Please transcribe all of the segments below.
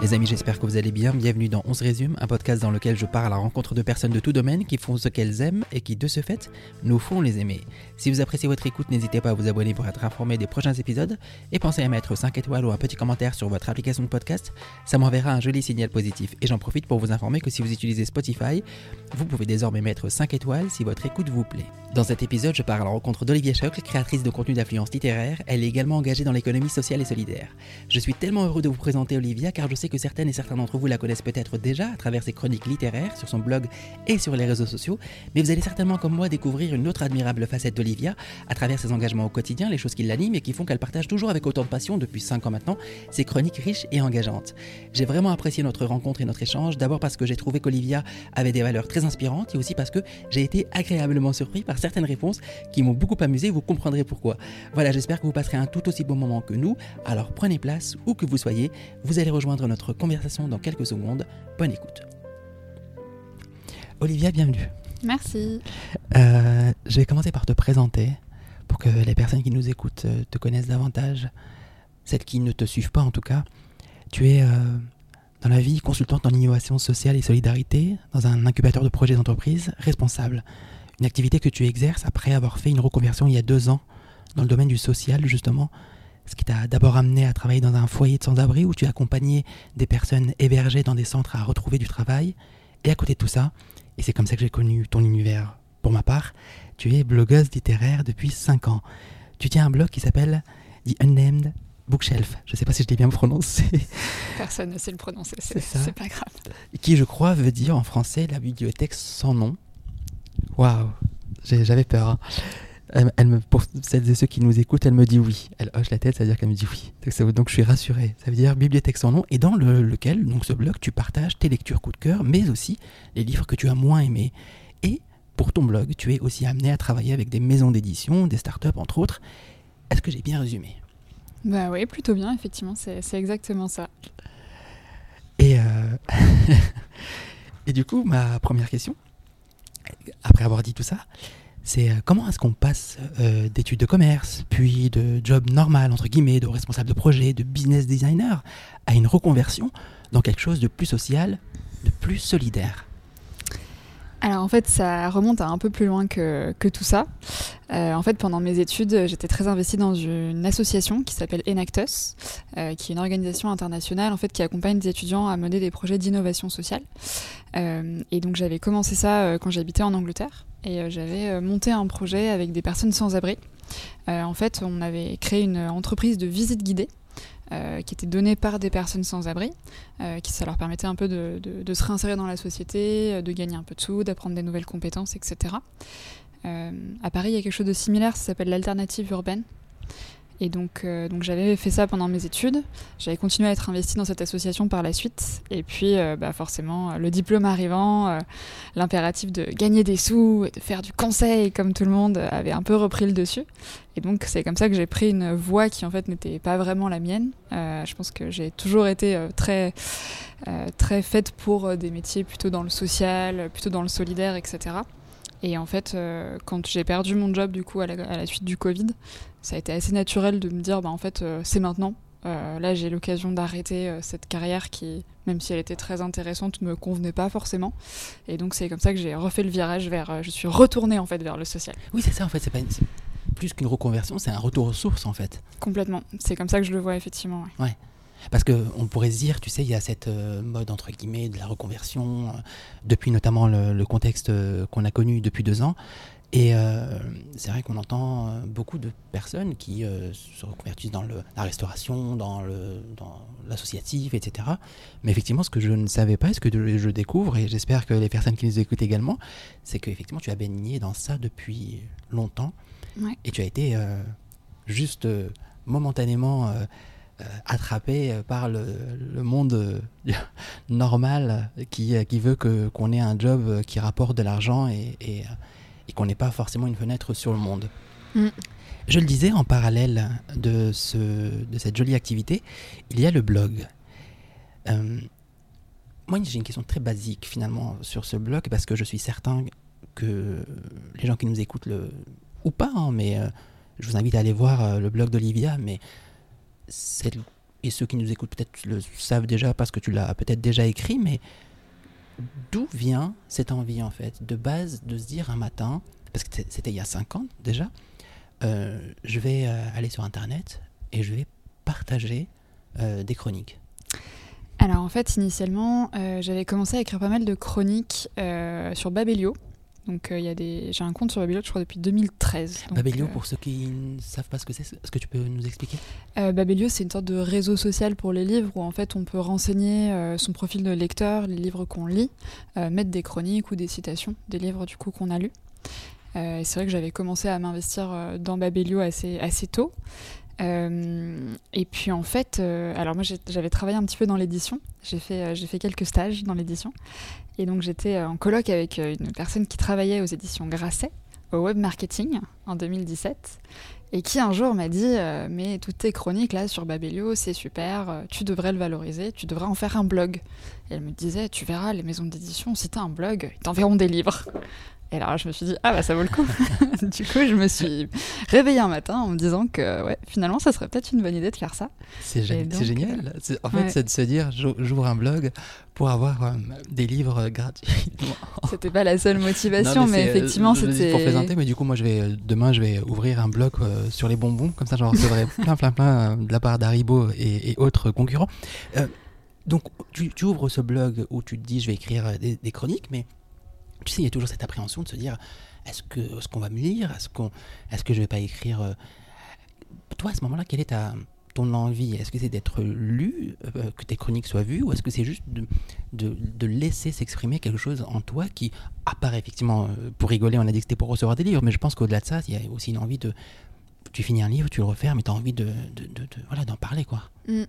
Les amis, j'espère que vous allez bien. Bienvenue dans On se résume, un podcast dans lequel je pars à la rencontre de personnes de tout domaine qui font ce qu'elles aiment et qui, de ce fait, nous font les aimer. Si vous appréciez votre écoute, n'hésitez pas à vous abonner pour être informé des prochains épisodes et pensez à mettre 5 étoiles ou un petit commentaire sur votre application de podcast. Ça m'enverra un joli signal positif. Et j'en profite pour vous informer que si vous utilisez Spotify, vous pouvez désormais mettre 5 étoiles si votre écoute vous plaît. Dans cet épisode, je pars à la rencontre d'Olivia Schock, créatrice de contenu d'influence littéraire. Elle est également engagée dans l'économie sociale et solidaire. Je suis tellement heureux de vous présenter Olivia car je sais que certaines et certains d'entre vous la connaissent peut-être déjà à travers ses chroniques littéraires sur son blog et sur les réseaux sociaux, mais vous allez certainement comme moi découvrir une autre admirable facette d'Olivia à travers ses engagements au quotidien, les choses qui l'animent et qui font qu'elle partage toujours avec autant de passion depuis 5 ans maintenant ses chroniques riches et engageantes. J'ai vraiment apprécié notre rencontre et notre échange, d'abord parce que j'ai trouvé qu'Olivia avait des valeurs très inspirantes et aussi parce que j'ai été agréablement surpris par certaines réponses qui m'ont beaucoup amusé, vous comprendrez pourquoi. Voilà, j'espère que vous passerez un tout aussi bon moment que nous, alors prenez place où que vous soyez, vous allez rejoindre notre conversation dans quelques secondes. Bonne écoute. Olivia, bienvenue. Merci. Euh, je vais commencer par te présenter pour que les personnes qui nous écoutent euh, te connaissent davantage, celles qui ne te suivent pas en tout cas. Tu es euh, dans la vie consultante en innovation sociale et solidarité dans un incubateur de projets d'entreprise responsable. Une activité que tu exerces après avoir fait une reconversion il y a deux ans dans le domaine du social justement, ce qui t'a d'abord amené à travailler dans un foyer de sans-abri où tu accompagnais des personnes hébergées dans des centres à retrouver du travail. Et à côté de tout ça, et c'est comme ça que j'ai connu ton univers pour ma part, tu es blogueuse littéraire depuis 5 ans. Tu tiens un blog qui s'appelle The Unnamed Bookshelf. Je ne sais pas si je l'ai bien prononcé. Personne ne sait le prononcer, c'est pas grave. Qui, je crois, veut dire en français la bibliothèque sans nom. Waouh, j'avais peur. Hein. Elle, me, pour celles et ceux qui nous écoutent, elle me dit oui. Elle hoche la tête, ça veut dire qu'elle me dit oui. Donc, je suis rassuré. Ça veut dire bibliothèque sans nom, et dans lequel, donc ce blog, tu partages tes lectures coup de cœur, mais aussi les livres que tu as moins aimés. Et pour ton blog, tu es aussi amené à travailler avec des maisons d'édition, des startups entre autres. Est-ce que j'ai bien résumé? Bah oui, plutôt bien, effectivement, c'est exactement ça. Et, euh, et du coup, ma première question, après avoir dit tout ça, c'est euh, comment est-ce qu'on passe euh, d'études de commerce, puis de job normal, entre guillemets, de responsable de projet, de business designer, à une reconversion dans quelque chose de plus social, de plus solidaire? Alors en fait, ça remonte à un peu plus loin que, tout ça. Euh, en fait, pendant mes études, j'étais très investie dans une association qui s'appelle Enactus, qui est une organisation internationale en fait qui accompagne des étudiants à mener des projets d'innovation sociale. et donc j'avais commencé ça quand j'habitais en Angleterre. Et euh, j'avais euh, monté un projet avec des personnes sans abri. Euh, en fait, on avait créé une entreprise de visite guidée qui était donnée par des personnes sans abri, qui ça leur permettait un peu de, se réinsérer dans la société, de gagner un peu de sous, d'apprendre des nouvelles compétences, etc. à Paris, il y a quelque chose de similaire, ça s'appelle l'alternative urbaine. Et donc, euh, donc j'avais fait ça pendant mes études. J'avais continué à être investie dans cette association par la suite. Et puis, euh, bah forcément, le diplôme arrivant, euh, l'impératif de gagner des sous et de faire du conseil comme tout le monde avait un peu repris le dessus. Et donc, c'est comme ça que j'ai pris une voie qui en fait n'était pas vraiment la mienne. je pense que j'ai toujours été très, très faite pour des métiers plutôt dans le social, plutôt dans le solidaire, etc. Et en fait, euh, quand j'ai perdu mon job du coup à la, suite du Covid, ça a été assez naturel de me dire, bah en fait, euh, c'est maintenant. Euh, là, j'ai l'occasion d'arrêter cette carrière qui, même si elle était très intéressante, me convenait pas forcément. Et donc, c'est comme ça que j'ai refait le virage vers. je suis retournée en fait vers le social. Oui, c'est ça en fait. C'est pas plus qu'une reconversion, c'est un retour aux sources en fait. Complètement. C'est comme ça que je le vois effectivement. ouais. Parce qu'on pourrait se dire, tu sais, il y a cette euh, mode, entre guillemets, de la reconversion, euh, depuis notamment le, contexte euh, qu'on a connu depuis deux ans. Et c'est vrai qu'on entend beaucoup de personnes qui se reconvertissent dans le, la restauration, dans l'associatif, dans etc. Mais effectivement, ce que je ne savais pas, ce que je découvre, et j'espère que les personnes qui nous écoutent également, c'est qu'effectivement, tu as baigné dans ça depuis longtemps. Et tu as été juste momentanément euh, attrapé euh, par le, monde euh, normal qui, qui veut qu'on ait un job qui rapporte de l'argent et, et, qu'on n'ait pas forcément une fenêtre sur le monde. Mm. Je le disais, en parallèle de, ce, de cette jolie activité, il y a le blog. moi, j'ai une question très basique finalement sur ce blog parce que je suis certain que les gens qui nous écoutent, le, ou pas, hein, mais je vous invite à aller voir le blog d'Olivia, mais et ceux qui nous écoutent peut-être le savent déjà parce que tu l'as peut-être déjà écrit, mais d'où vient cette envie en fait, de base, de se dire un matin, parce que c'était il y a 5 ans déjà, euh, je vais euh, aller sur Internet et je vais partager euh, des chroniques Alors en fait, initialement, j'avais commencé à écrire pas mal de chroniques sur Babelio. Donc il y a des... j'ai un compte sur Babelio, je crois, depuis 2013. Babelio, pour ceux qui ne savent pas ce que c'est, est-ce que tu peux nous expliquer? Babelio, c'est une sorte de réseau social pour les livres où en fait on peut renseigner son profil de lecteur, les livres qu'on lit, mettre des chroniques ou des citations des livres du coup qu'on a lus. Euh, c'est vrai que j'avais commencé à m'investir euh, dans Babelio assez, assez tôt. Euh, et puis en fait, alors moi j'avais travaillé un petit peu dans l'édition, j'ai fait, j'ai fait quelques stages dans l'édition, et donc j'étais en colloque avec une personne qui travaillait aux éditions Grasset, au web marketing, en 2017, et qui un jour m'a dit Mais toutes tes chroniques là sur Babelio, c'est super, tu devrais le valoriser, tu devrais en faire un blog. Et elle me disait Tu verras, les maisons d'édition, si t'as un blog, ils t'enverront des livres. Et alors je me suis dit, ah bah ça vaut le coup. du coup, je me suis réveillée un matin en me disant que ouais, finalement, ça serait peut-être une bonne idée de faire ça. C'est génial. En fait, c'est de se dire, j'ouvre un blog pour avoir euh, des livres gratuits. C'était pas la seule motivation, mais, euh, effectivement, c'était. Pour présenter, mais du coup, moi, je vais, demain, je vais ouvrir un blog euh, sur les bonbons. Comme ça, j'en recevrai plein, plein, plein de la part d'Aribo et, autres concurrents. donc, tu, ouvres ce blog où tu te dis, je vais écrire des chroniques, mais tu sais, il y a toujours cette appréhension de se dire est-ce que ce qu'on va me lire? Est-ce que je vais pas écrire euh, Toi, à ce moment-là, quelle est ta ton envie? Est-ce que c'est d'être lu, euh, que tes chroniques soient vues, ou est-ce que c'est juste de, de, laisser s'exprimer quelque chose en toi qui, apparaît effectivement, euh, pour rigoler, on a dit que c'était pour recevoir des livres, mais je pense qu'au-delà de ça, il y a aussi une envie de tu finis un livre, tu le refermes, mais tu as envie de, de, de, voilà, d'en parler. quoi. Mm.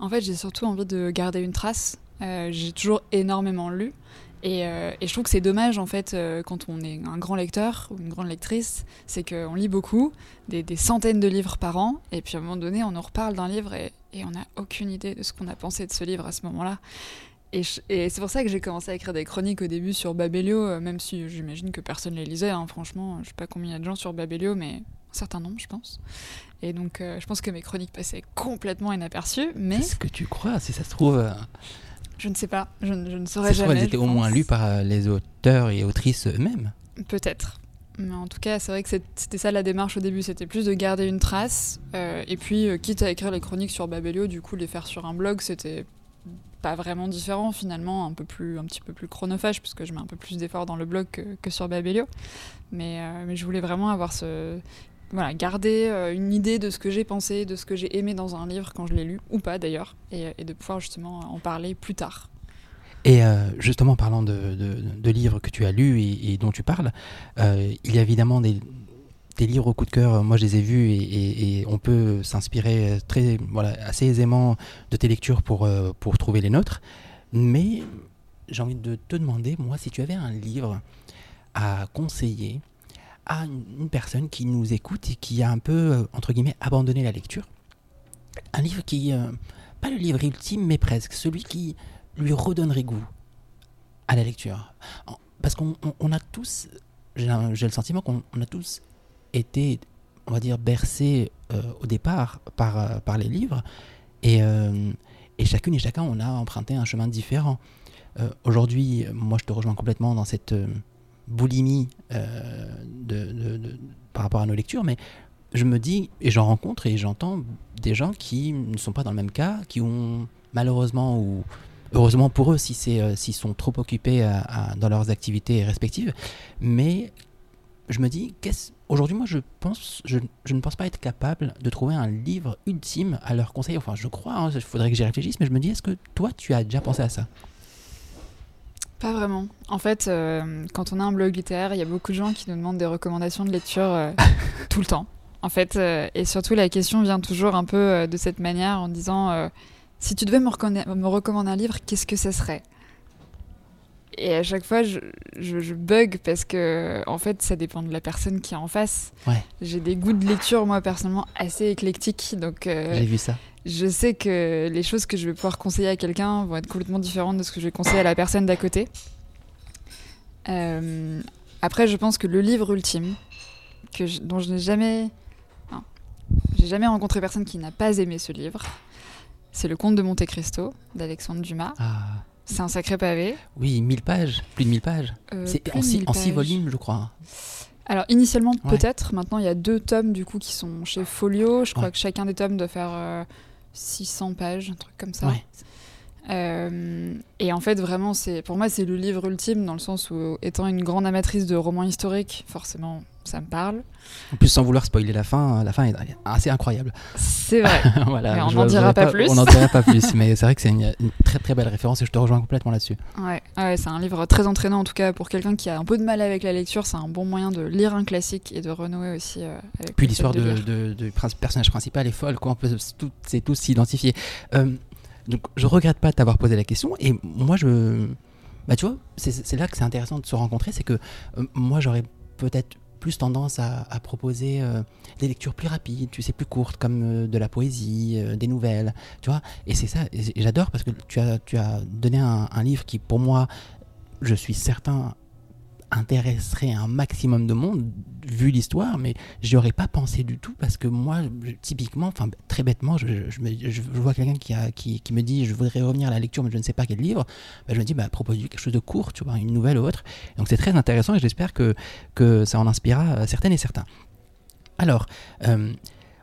En fait, j'ai surtout envie de garder une trace. j'ai toujours énormément lu. Euh, et, je trouve que c'est dommage, en fait, euh, quand on est un grand lecteur ou une grande lectrice, c'est qu'on lit beaucoup, des, centaines de livres par an, et puis à un moment donné, on nous reparle d'un livre et, on n'a aucune idée de ce qu'on a pensé de ce livre à ce moment-là. Et, c'est pour ça que j'ai commencé à écrire des chroniques au début sur Babelio, euh, même si j'imagine que personne ne les lisait, hein, franchement, je sais pas combien il y a de gens sur Babelio, mais un certain nombre, je pense. Et donc, je pense que mes chroniques passaient complètement inaperçues, mais... C'est ce que tu crois, si ça se trouve... Je ne sais pas, je, ne saurais jamais. elles étaient au moins lues par euh, les auteurs et autrices eux-mêmes. Peut-être. Mais en tout cas, c'est vrai que c'était ça la démarche au début, c'était plus de garder une trace. Euh, et puis, euh, quitte à écrire les chroniques sur Babelio, du coup, les faire sur un blog, c'était pas vraiment différent finalement, un, peu plus, un petit peu plus chronophage, puisque je mets un peu plus d'efforts dans le blog que, sur Babelio. Mais, mais je voulais vraiment avoir ce, voilà, garder euh, une idée de ce que j'ai pensé, de ce que j'ai aimé dans un livre quand je l'ai lu, ou pas d'ailleurs, et, de pouvoir justement en parler plus tard. Et euh, justement, parlant de, de, livres que tu as lus et, dont tu parles, euh, il y a évidemment des, des, livres au coup de cœur, moi je les ai vus et, on peut s'inspirer très, voilà, assez aisément de tes lectures pour, pour trouver les nôtres. Mais j'ai envie de te demander, moi, si tu avais un livre à conseiller à une, personne qui nous écoute et qui a un peu, euh, entre guillemets, abandonné la lecture. Un livre qui, euh, pas le livre ultime, mais presque, celui qui lui redonnerait goût à la lecture. Parce qu'on a tous, j'ai le sentiment qu'on a tous été, on va dire, bercés euh, au départ par, par les livres. Et, et chacune et chacun, on a emprunté un chemin différent. Aujourd'hui, moi, je te rejoins complètement dans cette boulimie euh, par rapport à nos lectures, mais je me dis, et j'en rencontre et j'entends des gens qui ne sont pas dans le même cas, qui ont malheureusement ou heureusement pour eux si c'est euh, s'ils sont trop occupés dans leurs activités respectives, mais je me dis, aujourd'hui moi je pense, je, ne pense pas être capable de trouver un livre ultime à leur conseil. Enfin, je crois, hein, il faudrait que j'y réfléchisse, mais je me dis, est-ce que toi tu as déjà pensé à ça? Pas vraiment. En fait, euh, quand on a un blog littéraire, il y a beaucoup de gens qui nous demandent des recommandations de lecture euh, tout le temps. En fait, euh, et surtout la question vient toujours un peu de cette manière en disant si tu devais me, me recommander un livre, qu'est-ce que ça serait? Et à chaque fois, je, je, bug parce que, en fait, ça dépend de la personne qui est en face. J'ai des goûts de lecture, moi, personnellement, assez éclectiques. Donc, J'ai vu ça je sais que les choses que je vais pouvoir conseiller à quelqu'un vont être complètement différentes de ce que je vais conseiller à la personne d'à côté. Euh, après, je pense que le livre ultime, que dont je n'ai jamais, j'ai jamais rencontré personne qui n'a pas aimé ce livre, c'est Le Comte de Monte Cristo d'Alexandre Dumas. Ah, C'est un sacré pavé. oui, 1000 pages, plus de 1000 pages. Euh, c'est en, de six, 1000 en six pages. volumes, je crois. Alors initialement Ouais. peut-être, maintenant il y a deux tomes du coup qui sont chez Folio. Je crois Ouais. que chacun des tomes doit faire euh, 600 pages, un truc comme ça. Ouais. Euh, et en fait vraiment c'est pour moi c'est le livre ultime dans le sens où étant une grande amatrice de romans historiques, forcément ça me parle. En plus, sans vouloir spoiler la fin, la fin est assez incroyable. C'est vrai. voilà, Mais on n'en dira pas plus. On n'en dira pas plus, mais c'est vrai que c'est une, une très très belle référence et je te rejoins complètement là-dessus. Ouais, ouais, c'est un livre très entraînant en tout cas pour quelqu'un qui a un peu de mal avec la lecture, c'est un bon moyen de lire un classique et de renouer aussi euh, avec Puis l'histoire de, de- du prin- personnage principal est folle, quoi. On peut tout- tous s'identifier. Euh, donc, je regrette pas de t'avoir posé la question. Et moi, je. Bah, tu vois, c'est c'est là que c'est intéressant de se rencontrer. C'est que euh, moi, j'aurais peut-être plus tendance à, proposer euh, des lectures plus rapides, tu sais, plus courtes, comme euh, de la poésie, euh, des nouvelles, tu vois. Et c'est ça, j'adore parce que tu as, tu as donné un livre qui, pour moi, je suis certain, intéresserait un maximum de monde, vu l'histoire, mais j'y aurais pas pensé du tout parce que moi, typiquement, enfin très bêtement, je, vois quelqu'un qui, me dit je voudrais revenir à la lecture mais je ne sais pas quel livre, bah, je me dis bah, quelque chose de court, tu vois, une nouvelle ou autre. Donc c'est très intéressant et j'espère que, ça en inspirera euh, certaines et certains. Alors, euh,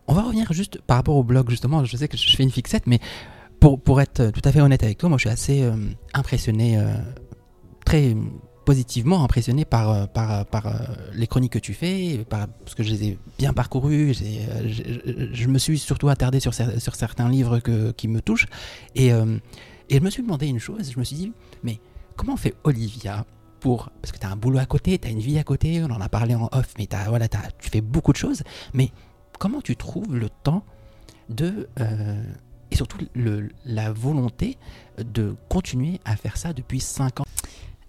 on va revenir juste par rapport au blog, justement, je sais que je fais une fixette, mais pour, être tout à fait honnête avec toi, moi je suis assez euh, impressionné, très positivement impressionné par, euh, par, euh, par euh, les chroniques que tu fais, par, parce que je les ai bien parcourues, euh, je, me suis surtout attardé sur, sur certains livres que, qui me touchent, et, et je me suis demandé une chose, je me suis dit, mais comment fait Olivia pour, parce que tu as un boulot à côté, tu as une vie à côté, on en a parlé en off, mais t'as- voilà, t'as- tu fais beaucoup de choses, mais comment tu trouves le temps de... et surtout le- la volonté de continuer à faire ça depuis 5 ans?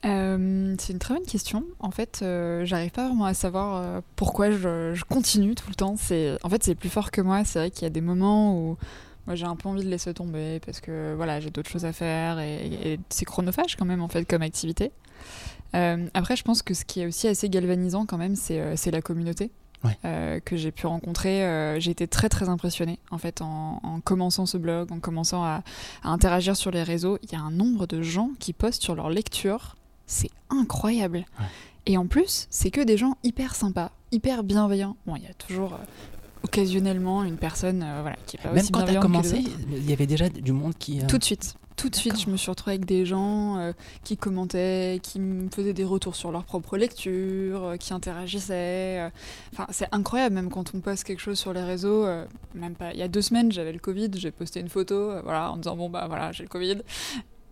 Euh, c'est une très bonne question. En fait, euh, j'arrive pas vraiment à savoir euh, pourquoi je, je continue tout le temps. C'est, en fait, c'est plus fort que moi. C'est vrai qu'il y a des moments où moi j'ai un peu envie de laisser tomber parce que voilà, j'ai d'autres choses à faire et, et c'est chronophage quand même en fait comme activité. Après, je pense que ce qui est aussi assez galvanisant quand même, c'est, la communauté. Ouais. euh, que j'ai pu rencontrer, Euh, j'ai été très très impressionnée en fait en, en commençant ce blog, en commençant à, à interagir sur les réseaux. Il y a un nombre de gens qui postent sur leurs lectures c'est incroyable. Ouais. Et en plus, c'est que des gens hyper sympas, hyper bienveillants. Bon, il y a toujours euh, occasionnellement une personne euh, voilà, qui est pas Même aussi quand tu as commencé, il y avait déjà du monde qui. euh, Tout de suite. Tout de suite, je me suis retrouvée avec des gens qui commentaient, qui me faisaient des retours sur leur propre lecture, qui interagissaient. Enfin, c'est incroyable, même quand on poste quelque chose sur les réseaux. même pas. Il y a deux semaines, j'avais le Covid, j'ai posté une photo, voilà, en disant bon bah voilà, j'ai le Covid.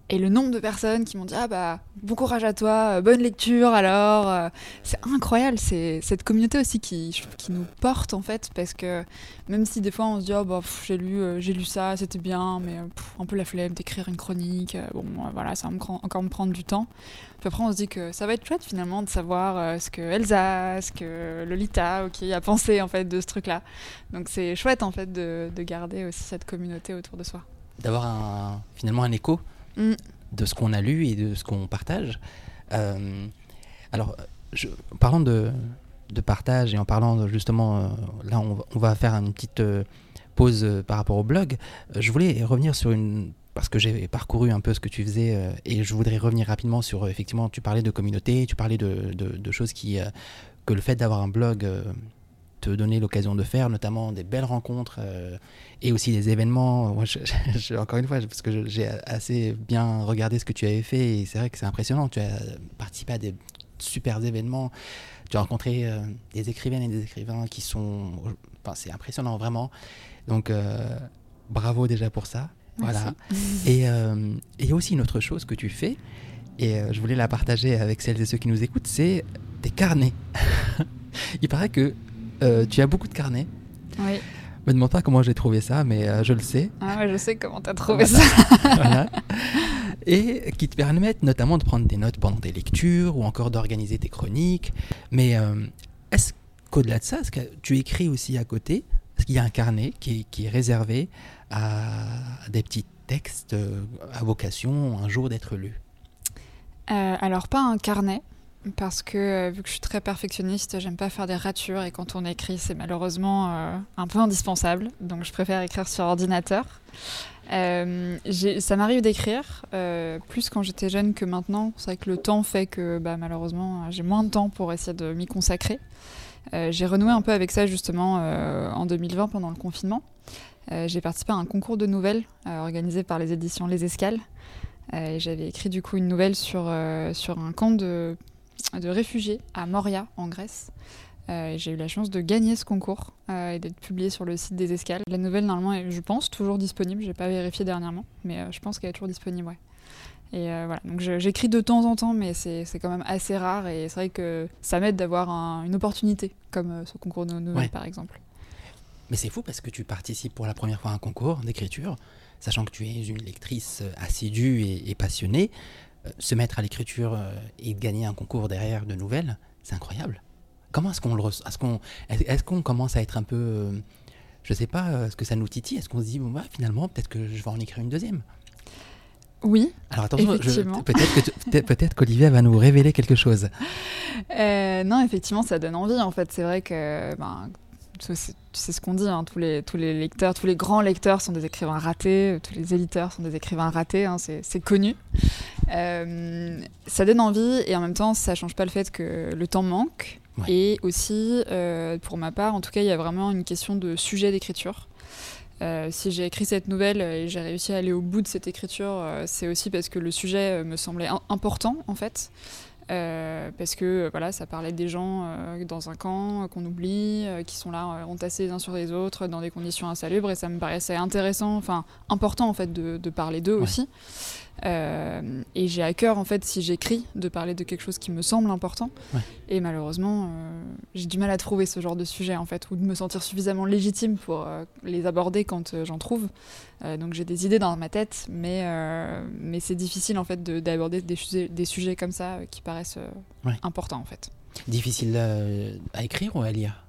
Et le nombre de personnes qui m'ont dit ah bah bon courage à toi, euh, bonne lecture alors. euh, c'est incroyable, c'est cette communauté aussi qui, qui nous porte en fait parce que même si des fois on se dit oh bah j'ai lu euh, j'ai lu ça c'était bien mais un peu la flemme d'écrire une chronique bon voilà ça va me encore me prendre du temps. Puis après on se dit que ça va être chouette finalement de savoir ce que Elsa, ce que Lolita ok a pensé en fait de ce truc là. Donc c'est chouette en fait de, de garder aussi cette communauté autour de soi. D'avoir finalement un écho Mm. de ce qu'on a lu et de ce qu'on partage. Euh, alors, je, en parlant de, de partage et en parlant justement, euh, là on, va- faire une petite euh, pause par rapport au blog. Je voulais revenir sur une parce que j'ai parcouru un peu ce que tu faisais et je voudrais revenir rapidement sur effectivement tu parlais de communauté, tu parlais de, de- choses qui que le fait d'avoir un blog te donnait l'occasion de faire, notamment des belles rencontres euh, et aussi des événements. Moi, je- je- encore une fois, parce que j'ai assez bien regardé ce que tu avais fait et c'est vrai que c'est impressionnant. Tu as participé à des super événements. Tu as rencontré euh, des écrivaines et des écrivains qui sont. Enfin, c'est impressionnant, vraiment. Donc, euh, bravo déjà pour ça. Voilà. Et euh, et il y a aussi une autre chose que tu fais, et euh, je voulais la partager avec celles et ceux qui nous écoutent, c'est des carnets. il paraît que euh, tu as beaucoup de carnets. Oui. Me demande pas comment j'ai trouvé ça, mais euh, je le sais. Ah ouais, je sais comment t'as trouvé Voilà. ça. Voilà. Et qui te permettent notamment de prendre des notes pendant tes lectures ou encore d'organiser tes chroniques. Mais euh, est-ce qu'au-delà de ça, est-ce que tu écris aussi à côté? Est-ce qu'il y a un carnet qui est, qui est réservé à des petits textes à vocation un jour d'être lus Euh, alors pas un carnet parce que euh, vu que je suis très perfectionniste, j'aime pas faire des ratures et quand on écrit, c'est malheureusement euh, un peu indispensable. Donc je préfère écrire sur ordinateur. Euh, ça m'arrive d'écrire, plus quand j'étais jeune que maintenant. C'est vrai que le temps fait que bah, malheureusement j'ai moins de temps pour essayer de m'y consacrer. J'ai renoué un peu avec ça justement en 2020 pendant le confinement. J'ai participé à un concours de nouvelles organisé par les éditions Les Escales. Euh, J'avais écrit du coup une nouvelle sur, sur un camp de, de réfugiés à Moria en Grèce. Euh, j'ai eu la chance de gagner ce concours euh, et d'être publiée sur le site des Escales. La nouvelle normalement est, je pense, toujours disponible. J'ai pas vérifié dernièrement, mais euh, je pense qu'elle est toujours disponible. Ouais. Et voilà, donc j'écris de temps en temps, mais c'est quand même assez rare et c'est vrai que ça m'aide d'avoir un- une opportunité, comme ce concours de nouvelles Ouais. par exemple. Mais c'est fou parce que tu participes pour la première fois à un concours d'écriture, sachant que tu es une lectrice assidue et, et passionnée. Euh, se mettre à l'écriture euh, et gagner un concours derrière de nouvelles, c'est incroyable. Comment est-ce qu'on le Est-ce qu'on est, est-ce qu'on commence à être un peu, euh, je sais pas, est-ce que ça nous titille? Est-ce qu'on se dit bon, bah, finalement peut-être que je vais en écrire une deuxième? Oui, Alors attention, peut-être peut-être qu'Olivia va nous révéler quelque chose. Euh, non, effectivement, ça donne envie. En fait, c'est vrai que ben, sais ce qu'on dit, hein, tous, les, tous les lecteurs, tous les grands lecteurs sont des écrivains ratés, tous les éditeurs sont des écrivains ratés, hein, c'est c'est connu. Euh, ça donne envie et en même temps, ça change pas le fait que le temps manque. Ouais. Et aussi, euh, pour ma part, en tout cas, il y a vraiment une question de sujet d'écriture. Euh, si j'ai écrit cette nouvelle et j'ai réussi à aller au bout de cette écriture, c'est aussi parce que le sujet me semblait im- important en fait. Euh, parce que euh, voilà, ça parlait des gens euh, dans un camp euh, qu'on oublie, qui sont là entassés les uns sur les autres dans des conditions insalubres, et ça me paraissait intéressant, enfin important en fait de, de parler d'eux Ouais. aussi. Euh, et j'ai à cœur en fait si j'écris de parler de quelque chose qui me semble important. Ouais. Et malheureusement, euh, j'ai du mal à trouver ce genre de sujet en fait, ou de me sentir suffisamment légitime pour euh, les aborder quand j'en trouve. Donc j'ai des idées dans ma tête, mais, mais c'est difficile en fait de- d'aborder des, sujets- des sujets comme ça qui paraissent Ouais. importants en fait. Difficile à écrire ou à lire?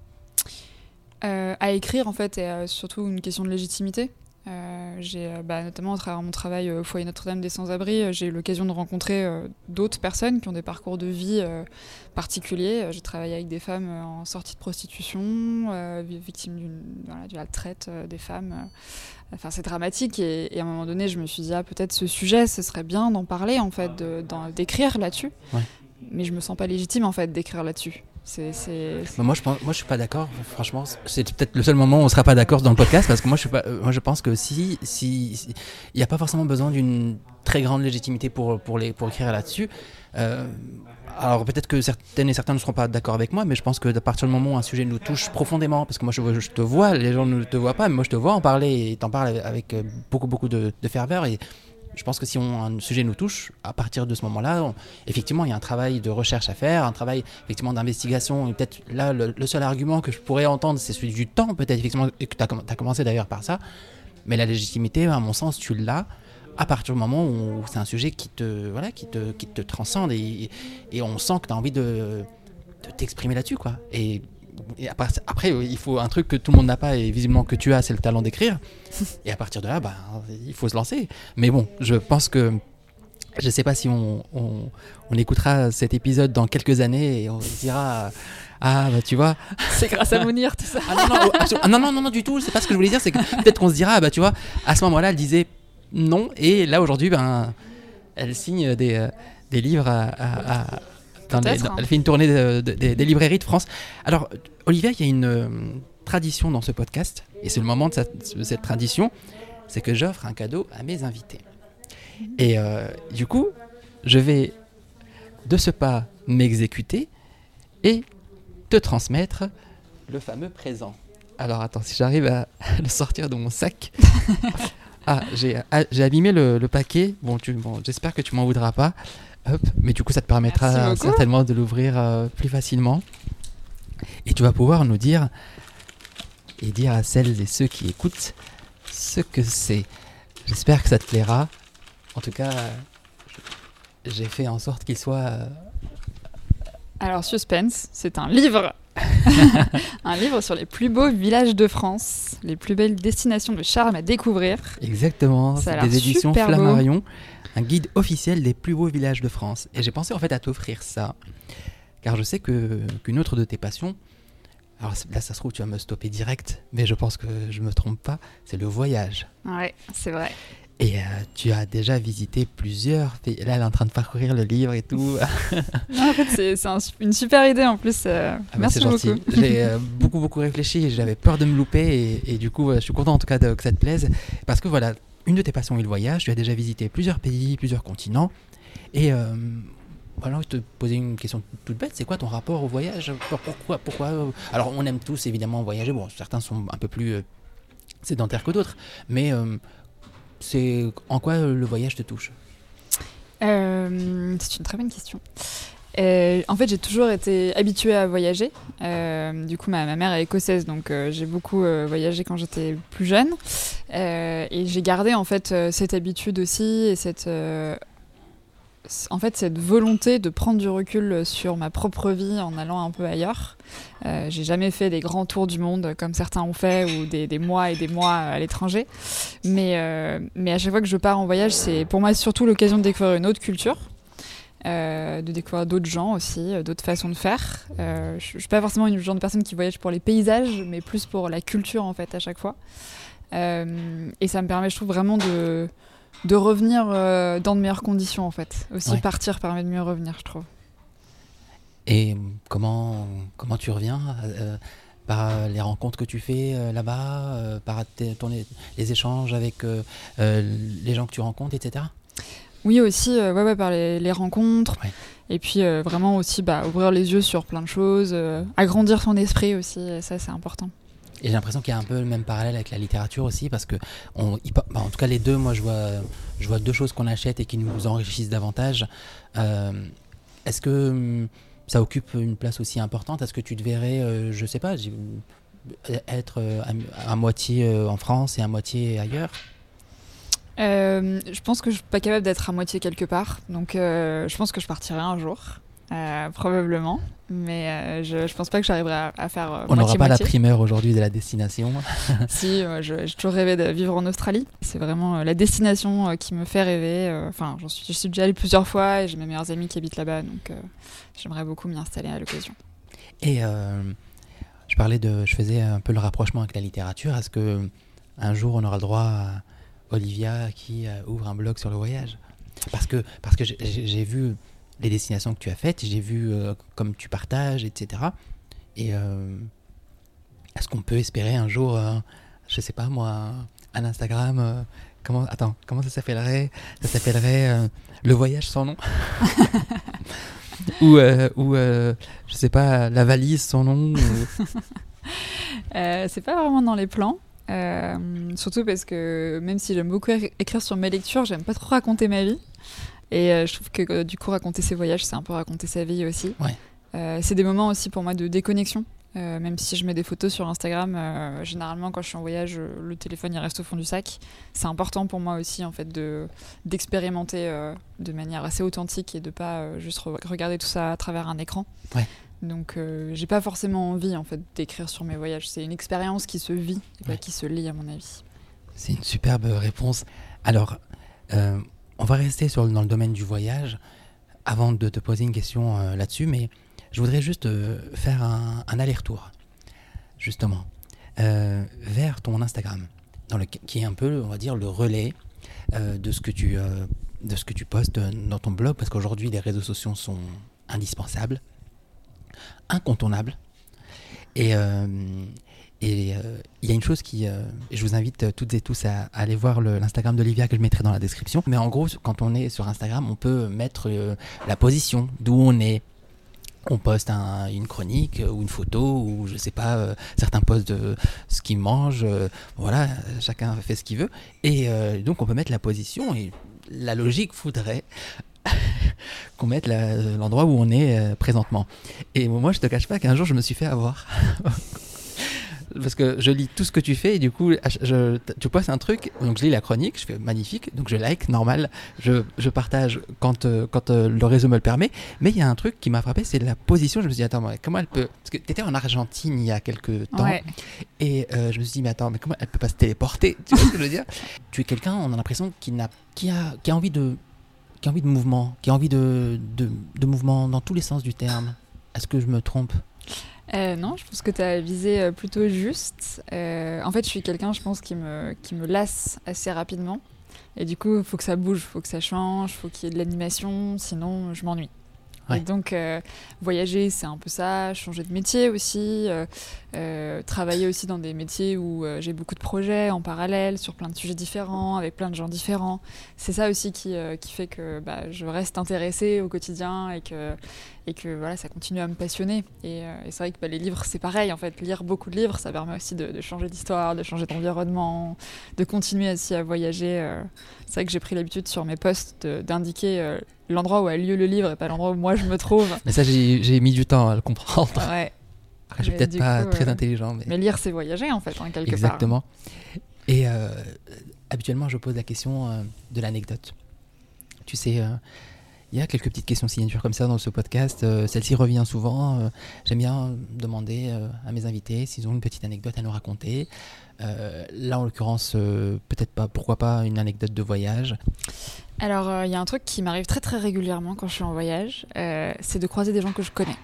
À écrire en fait, et surtout une question de légitimité. Euh, j'ai euh, bah, notamment à travers mon travail euh, au foyer Notre-Dame des Sans-Abri, j'ai eu l'occasion de rencontrer euh, d'autres personnes qui ont des parcours de vie euh, particuliers. J'ai travaillé avec des femmes en sortie de prostitution, vi- victimes d'une voilà, de la traite des femmes. Enfin, c'est dramatique et, et à un moment donné, je me suis dit ah, peut-être ce sujet, ce serait bien d'en parler en fait, de- d'écrire là-dessus. Ouais. Mais je me sens pas légitime en fait d'écrire là-dessus. Moi, je pense, moi, je suis pas d'accord. Franchement, c'est peut-être le seul moment où on sera pas d'accord dans le podcast parce que moi, je suis pas. euh, moi, je pense que si, si, si- il n'y a pas forcément besoin d'une très grande légitimité pour pour les pour écrire là-dessus. Euh, alors peut-être que certaines et certains ne seront pas d'accord avec moi, mais je pense que à partir du moment où un sujet nous touche profondément, parce que moi je, je te vois, les gens ne te voient pas, mais moi je te vois en parler et t'en parles avec euh, beaucoup beaucoup de, de ferveur et je pense que si un sujet nous touche, à partir de ce moment-là, effectivement, il y a un travail de recherche à faire, un travail effectivement d'investigation. Et peut-être là, le, seul argument que je pourrais entendre, c'est celui du temps, peut-être effectivement, et que tu as, commencé d'ailleurs par ça. Mais la légitimité, à mon sens, tu l'as à partir du moment où c'est un sujet qui te, voilà, qui te, qui te transcende et, on sent que tu as envie de, t'exprimer là-dessus. quoi. Et après, après, il faut un truc que tout le monde n'a pas et visiblement que tu as, c'est le talent d'écrire. Et à partir de là, bah, il faut se lancer. Mais bon, je pense que je sais pas si on, on, on écoutera cet épisode dans quelques années et on se dira ah bah tu vois c'est grâce à Mounir tout ça. ah non non, absolu- ah non non non non du tout c'est pas ce que je voulais dire c'est que peut-être qu'on se dira ah bah tu vois à ce moment-là elle disait non et là aujourd'hui ben elle signe des, euh, des livres à, à- à- hein. elle fait une tournée de- de- des- des librairies de France alors Olivia il y a une euh, tradition dans ce podcast et c'est le moment de cette, tradition c'est que j'offre un cadeau à mes invités et euh, du coup je vais de ce pas m'exécuter et te transmettre le fameux présent. Alors attends, si j'arrive à le sortir de mon sac. ah, j'ai ah, j'ai abîmé le, le paquet. Bon, bon j'espère que tu m'en voudras pas. Hop, mais du coup, ça te permettra certainement de l'ouvrir euh, plus facilement. Et tu vas pouvoir nous dire et dire à celles et ceux qui écoutent ce que c'est. J'espère que ça te plaira. En tout cas, j'ai fait en sorte qu'il soit euh, Alors suspense, c'est un livre. un livre sur les plus beaux villages de France, les plus belles destinations de charme à découvrir. Exactement, Ça a c'est des éditions super beau. Un guide officiel des plus beaux villages de France. Et j'ai pensé en fait à t'offrir ça, car je sais que qu'une autre de tes passions, Alors là, ça se trouve, tu vas me stopper direct, mais je pense que je me trompe pas. C'est le voyage. Ouais, c'est vrai. Et euh, tu as déjà visité plusieurs pays. Là, elle est en train de parcourir le livre et tout. non, en fait, c'est un, une super idée en plus. Euh, ah bah, merci beaucoup. J'ai euh, beaucoup, beaucoup réfléchi. J'avais peur de me louper. Et, et du coup, je suis content en tout cas de, que ça te plaise. Parce que voilà, une de tes passions est le voyage. Tu as déjà visité plusieurs pays, plusieurs continents. Et voilà, je te posais une question toute bête. C'est quoi ton rapport au voyage? Pourquoi, pourquoi Alors, on aime tous évidemment voyager. Bon, certains sont un peu plus sédentaires que d'autres. Mais c'est en quoi le voyage te touche? Euh, C'est une très bonne question. Euh, en fait, j'ai toujours été habituée à voyager. Euh, du coup, ma, mère est écossaise, donc j'ai beaucoup voyagé quand j'étais plus jeune. et j'ai gardé en fait cette habitude aussi et cette en fait cette volonté de prendre du recul sur ma propre vie en allant un peu ailleurs. Euh, j'ai jamais fait des grands tours du monde comme certains ont fait ou des, mois et des mois à l'étranger. Mais, euh, mais à chaque fois que je pars en voyage, c'est pour moi surtout l'occasion de découvrir une autre culture. Euh, de découvrir d'autres gens aussi, d'autres façons de faire. je, je suis pas forcément une genre de personne qui voyage pour les paysages, mais plus pour la culture en fait à chaque fois. et ça me permet, je trouve, vraiment de, de revenir euh, dans de meilleures conditions en fait. Aussi partir permet de mieux revenir, je trouve. Et comment, comment tu reviens euh, Par les rencontres que tu fais euh, là-bas, par les, échanges avec les gens que tu rencontres, etc. Oui, aussi, ouais, ouais, par les, rencontres. Et puis vraiment aussi bah, ouvrir les yeux sur plein de choses, agrandir son esprit aussi, ça c'est important. Et j'ai l'impression qu'il y a un peu le même parallèle avec la littérature aussi, parce que, on, bah, en tout cas, les deux, moi, je vois, je vois deux choses qu'on achète et qui nous enrichissent davantage. Euh, est-ce que hum, ça occupe une place aussi importante? Est-ce que tu te verrais, euh, je sais pas, être euh, à, moitié en France et à moitié ailleurs? Je pense que je suis pas capable d'être à moitié quelque part, donc je pense que je partirai un jour. Euh, probablement, mais euh, je, je pense pas que j'arriverai à, faire. Euh, On n'aura pas la primeur aujourd'hui de la destination. si, j'ai toujours rêvé de vivre en Australie. C'est vraiment la destination qui me fait rêver. Enfin, suis, je suis déjà allée plusieurs fois et j'ai mes meilleurs amis qui habitent là-bas, donc j'aimerais beaucoup m'y installer à l'occasion. Et je parlais de, je faisais un peu le rapprochement avec la littérature. Est-ce que un jour on aura le droit à Olivia qui ouvre un blog sur le voyage Parce que parce que j'ai vu les destinations que tu as faites, j'ai vu euh, comme tu partages, etc. Et euh, est-ce qu'on peut espérer un jour, euh, je sais pas moi, un Instagram comment, Attends, comment ça s'appellerait Ça s'appellerait Le voyage sans nom? Ou, ou je sais pas, la valise sans nom C'est pas vraiment dans les plans. Surtout parce que même si j'aime beaucoup écrire sur mes lectures, j'aime pas trop raconter ma vie. Et euh, je trouve que euh, du coup, raconter ses voyages, c'est un peu raconter sa vie aussi. Euh, c'est des moments aussi pour moi de déconnexion. même si je mets des photos sur Instagram, généralement quand je suis en voyage, le téléphone il reste au fond du sac. C'est important pour moi aussi en fait de d'expérimenter de manière assez authentique et de pas juste regarder tout ça à travers un écran. Donc j'ai pas forcément envie en fait d'écrire sur mes voyages. C'est une expérience qui se vit et pas qui se lit à mon avis. C'est une superbe réponse. Alors on va rester sur, dans le domaine du voyage avant de te poser une question euh, là-dessus, mais je voudrais juste euh, faire un, aller-retour, justement, euh, vers ton Instagram, dans le, qui est un peu, on va dire, le relais de, ce que tu, de ce que tu postes dans ton blog, parce qu'aujourd'hui, les réseaux sociaux sont indispensables, incontournables, et, et euh, il y a une chose qui, euh, je vous invite euh, toutes et tous à, aller voir l'Instagram d'Olivia que je mettrai dans la description. Mais en gros, quand on est sur Instagram, on peut mettre la position d'où on est. On poste une chronique ou une photo ou je sais pas, certains postent de ce qu'ils mangent. voilà, chacun fait ce qu'il veut. Et donc on peut mettre la position et la logique voudrait qu'on mette l'endroit où on est présentement. Et moi, je te cache pas qu'un jour, je me suis fait avoir. parce que je lis tout ce que tu fais et du coup, je, tu postes un truc, donc je lis la chronique, je fais magnifique, donc je like, normal, je, je partage quand, euh, quand euh, le réseau me le permet. Mais il y a un truc qui m'a frappé, c'est la position. Je me suis dit, attends, comment elle peut. Parce que tu étais en Argentine il y a quelques temps. Et euh, je me suis dit, mais attends, mais comment elle peut pas se téléporter? Tu vois ce que je veux dire? Tu es quelqu'un, on a l'impression, qui, qui, a, qui a envie de qui a envie de mouvement, qui a envie de, de, mouvement dans tous les sens du terme. Est-ce que je me trompe? Euh, non, je pense que tu as visé euh, plutôt juste. Euh, en fait, je suis quelqu'un, je pense, qui me, qui me lasse assez rapidement. Et du coup, il faut que ça bouge, il faut que ça change, il faut qu'il y ait de l'animation, sinon je m'ennuie. Et donc, euh, voyager, c'est un peu ça, changer de métier aussi, euh, euh, travailler aussi dans des métiers où j'ai beaucoup de projets en parallèle, sur plein de sujets différents, avec plein de gens différents. C'est ça aussi qui, fait que bah, je reste intéressée au quotidien et que, ça continue à me passionner. Et, c'est vrai que bah, les livres, c'est pareil, en fait, lire beaucoup de livres, ça permet aussi de, de changer d'histoire, de changer d'environnement, de continuer aussi à voyager. C'est vrai que j'ai pris l'habitude sur mes posts d'indiquer l'endroit où a lieu le livre et pas l'endroit où moi je me trouve. Mais ça, j'ai mis du temps à le comprendre. Ouais. je suis peut-être pas coup, très euh, intelligent, mais, Mais lire, c'est voyager en fait, hein, quelque part. exactement. Et euh, habituellement, je pose la question euh, de l'anecdote. Tu sais, il y a quelques petites questions signatures comme ça dans ce podcast. Celle-ci revient souvent. J'aime bien demander à mes invités s'ils ont une petite anecdote à nous raconter. Euh, là, en l'occurrence, euh, peut-être pas, pourquoi pas une anecdote de voyage. Alors, euh, il y a un truc qui m'arrive très très régulièrement quand je suis en voyage, euh, c'est de croiser des gens que je connais.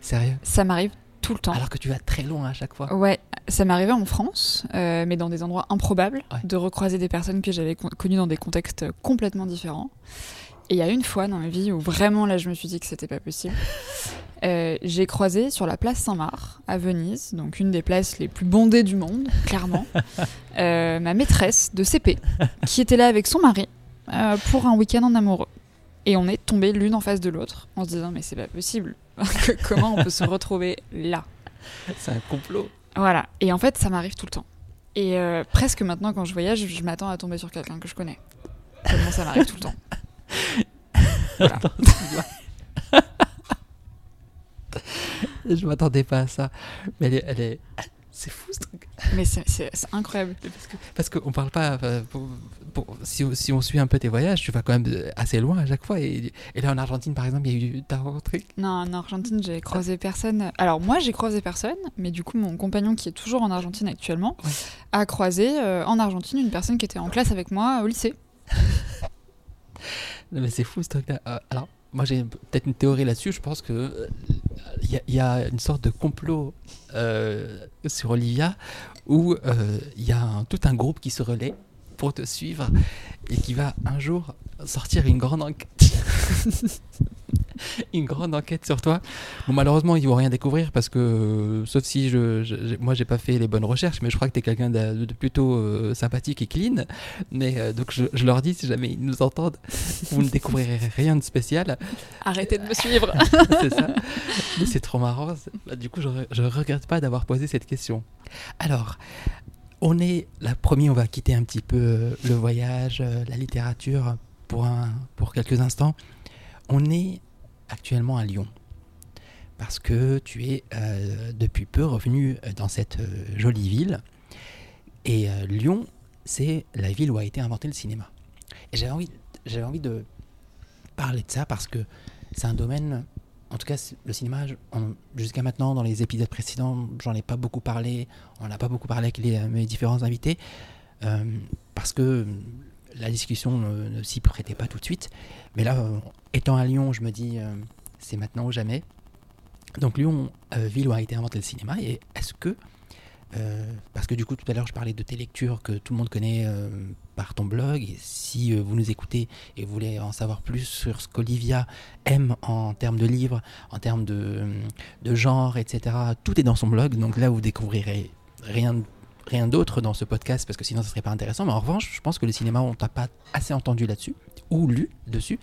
Sérieux? Ça m'arrive tout le temps. Alors que tu vas très loin à chaque fois. Ouais, ça m'est arrivé en France, euh, mais dans des endroits improbables, Ouais. de recroiser des personnes que j'avais con- connues dans des contextes complètement différents. Et il y a une fois dans ma vie où vraiment là je me suis dit que c'était pas possible. Euh, j'ai croisé sur la place Saint-Marc à Venise, donc une des places les plus bondées du monde, clairement, euh, ma maîtresse de CP qui était là avec son mari euh, pour un week-end en amoureux. Et on est tombés l'une en face de l'autre en se disant mais c'est pas possible. Comment on peut se retrouver là? C'est un complot. voilà. Et en fait, ça m'arrive tout le temps. Et presque maintenant, quand je voyage, je m'attends à tomber sur quelqu'un que je connais. Tellement ça m'arrive tout le temps. Voilà. Je m'attendais pas à ça. Mais elle est. elle est- C'est fou ce truc. Mais c'est- incroyable. Parce qu'on parle pas. euh, pour- pour- si, si on suit un peu tes voyages, tu vas quand même assez loin à chaque fois. Et, et là en Argentine, par exemple, il y a eu. T'as rencontré Non, en Argentine, j'ai croisé personne. Alors, moi, j'ai croisé personne, mais du coup, mon compagnon, qui est toujours en Argentine actuellement, Ouais. a croisé euh, en Argentine une personne qui était en classe avec moi au lycée. Mais c'est fou ce truc-là. Euh, alors, moi j'ai peut-être une théorie là-dessus. Je pense que euh, il y, a- une sorte de complot euh, sur Olivia où il y a tout un groupe qui se relaie pour te suivre et qui va un jour sortir une grande enquête. une grande enquête sur toi. Bon, malheureusement, ils vont rien découvrir parce que, euh, sauf si je, je- moi j'ai pas fait les bonnes recherches, mais je crois que tu es quelqu'un de, de plutôt euh, sympathique et clean. Mais euh, donc je, je leur dis, si jamais ils nous entendent, vous ne découvrirez rien de spécial. Arrêtez de me suivre. c'est ça. Mais c'est trop marrant. bah, du coup, je, je regrette pas d'avoir posé cette question. Alors, on est la première, on va quitter un petit peu le voyage, la littérature pour, un, pour quelques instants. On est actuellement à Lyon. Parce que tu es euh, depuis peu revenu euh, dans cette euh, jolie ville. Et Lyon, c'est la ville où a été inventé le cinéma. Et j'avais envie, j'avais envie de parler de ça parce que c'est un domaine. En tout cas, le cinéma, jusqu'à maintenant, dans les épisodes précédents, j'en ai pas beaucoup parlé. On n'a pas beaucoup parlé avec les, mes différents invités parce que la discussion ne, s'y prêtait pas tout de suite. Mais là, euh, étant à Lyon, je me dis, euh, c'est maintenant ou jamais. Donc Lyon, euh, ville où a été inventé le cinéma. Et est-ce que parce que du coup, tout à l'heure, je parlais de tes lectures que tout le monde connaît par ton blog. Si vous nous écoutez et vous voulez en savoir plus sur ce qu'Olivia aime en termes de livres, en termes de, de genre, etc., tout est dans son blog. Donc là, vous découvrirez rien, rien d'autre dans ce podcast parce que sinon, ce serait pas intéressant. Mais en revanche, je pense que le cinéma, on t'a pas assez entendu là-dessus ou lu dessus.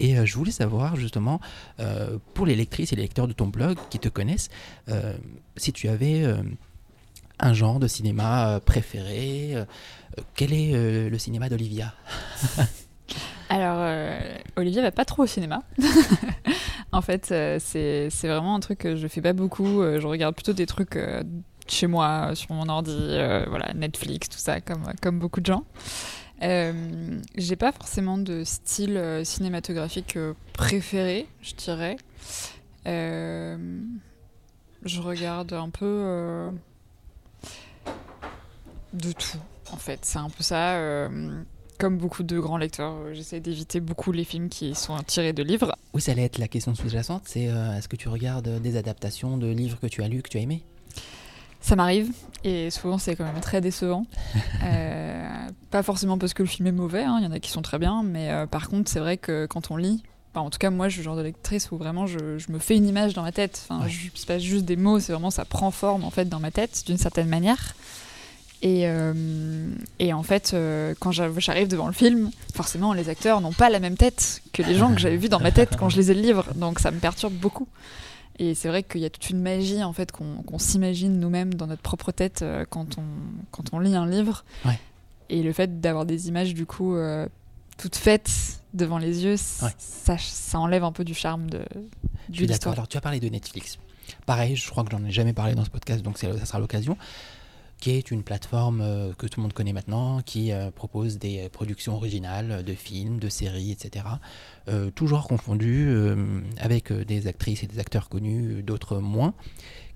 Et euh, je voulais savoir justement, euh, pour les lectrices et les lecteurs de ton blog qui te connaissent, euh, si tu avais un genre de cinéma préféré. quel est le cinéma d'Olivia? Alors, Olivier va pas trop au cinéma. en fait, c'est vraiment un truc que je fais pas beaucoup. Je regarde plutôt des trucs chez moi, euh, sur mon ordi, euh, voilà, Netflix, tout ça, comme, beaucoup de gens. Euh, J'ai pas forcément de style euh, cinématographique préféré, je dirais. Je regarde un peu de tout, en fait. C'est un peu ça. comme beaucoup de grands lecteurs, j'essaie d'éviter beaucoup les films qui sont tirés de livres. Oui, ça allait être la question sous-jacente. C'est est-ce que tu regardes des adaptations de livres que tu as lus, que tu as aimés? Ça m'arrive, et souvent c'est quand même très décevant. Euh, pas forcément parce que le film est mauvais, hein, il y en a qui sont très bien, mais euh, par contre c'est vrai que quand on lit, enfin, en tout cas moi je suis le genre de lectrice où vraiment je, je me fais une image dans ma tête. Enfin, Ouais. je- C'est pas juste des mots, c'est vraiment ça prend forme en fait dans ma tête d'une certaine manière. Et, euh, et en fait, euh, quand j'arrive j'arrive devant le film, forcément, les acteurs n'ont pas la même tête que les gens que j'avais vus dans ma tête quand je lisais le livre. Donc ça me perturbe beaucoup. Et c'est vrai qu'il y a toute une magie en fait qu'on s'imagine nous-mêmes dans notre propre tête euh, quand, on, quand on lit un livre. Ouais. Et le fait d'avoir des images du coup euh, toutes faites devant les yeux, Ouais. ça, ça enlève un peu du charme de, de l'histoire. Alors, tu as parlé de Netflix. Pareil, je crois que j'en ai jamais parlé dans ce podcast, donc ça sera l'occasion. Qui est une plateforme euh, que tout le monde connaît maintenant, qui euh, propose des euh, productions originales de films, de séries, etc. Tout genre confondu, avec des actrices et des acteurs connus, d'autres moins,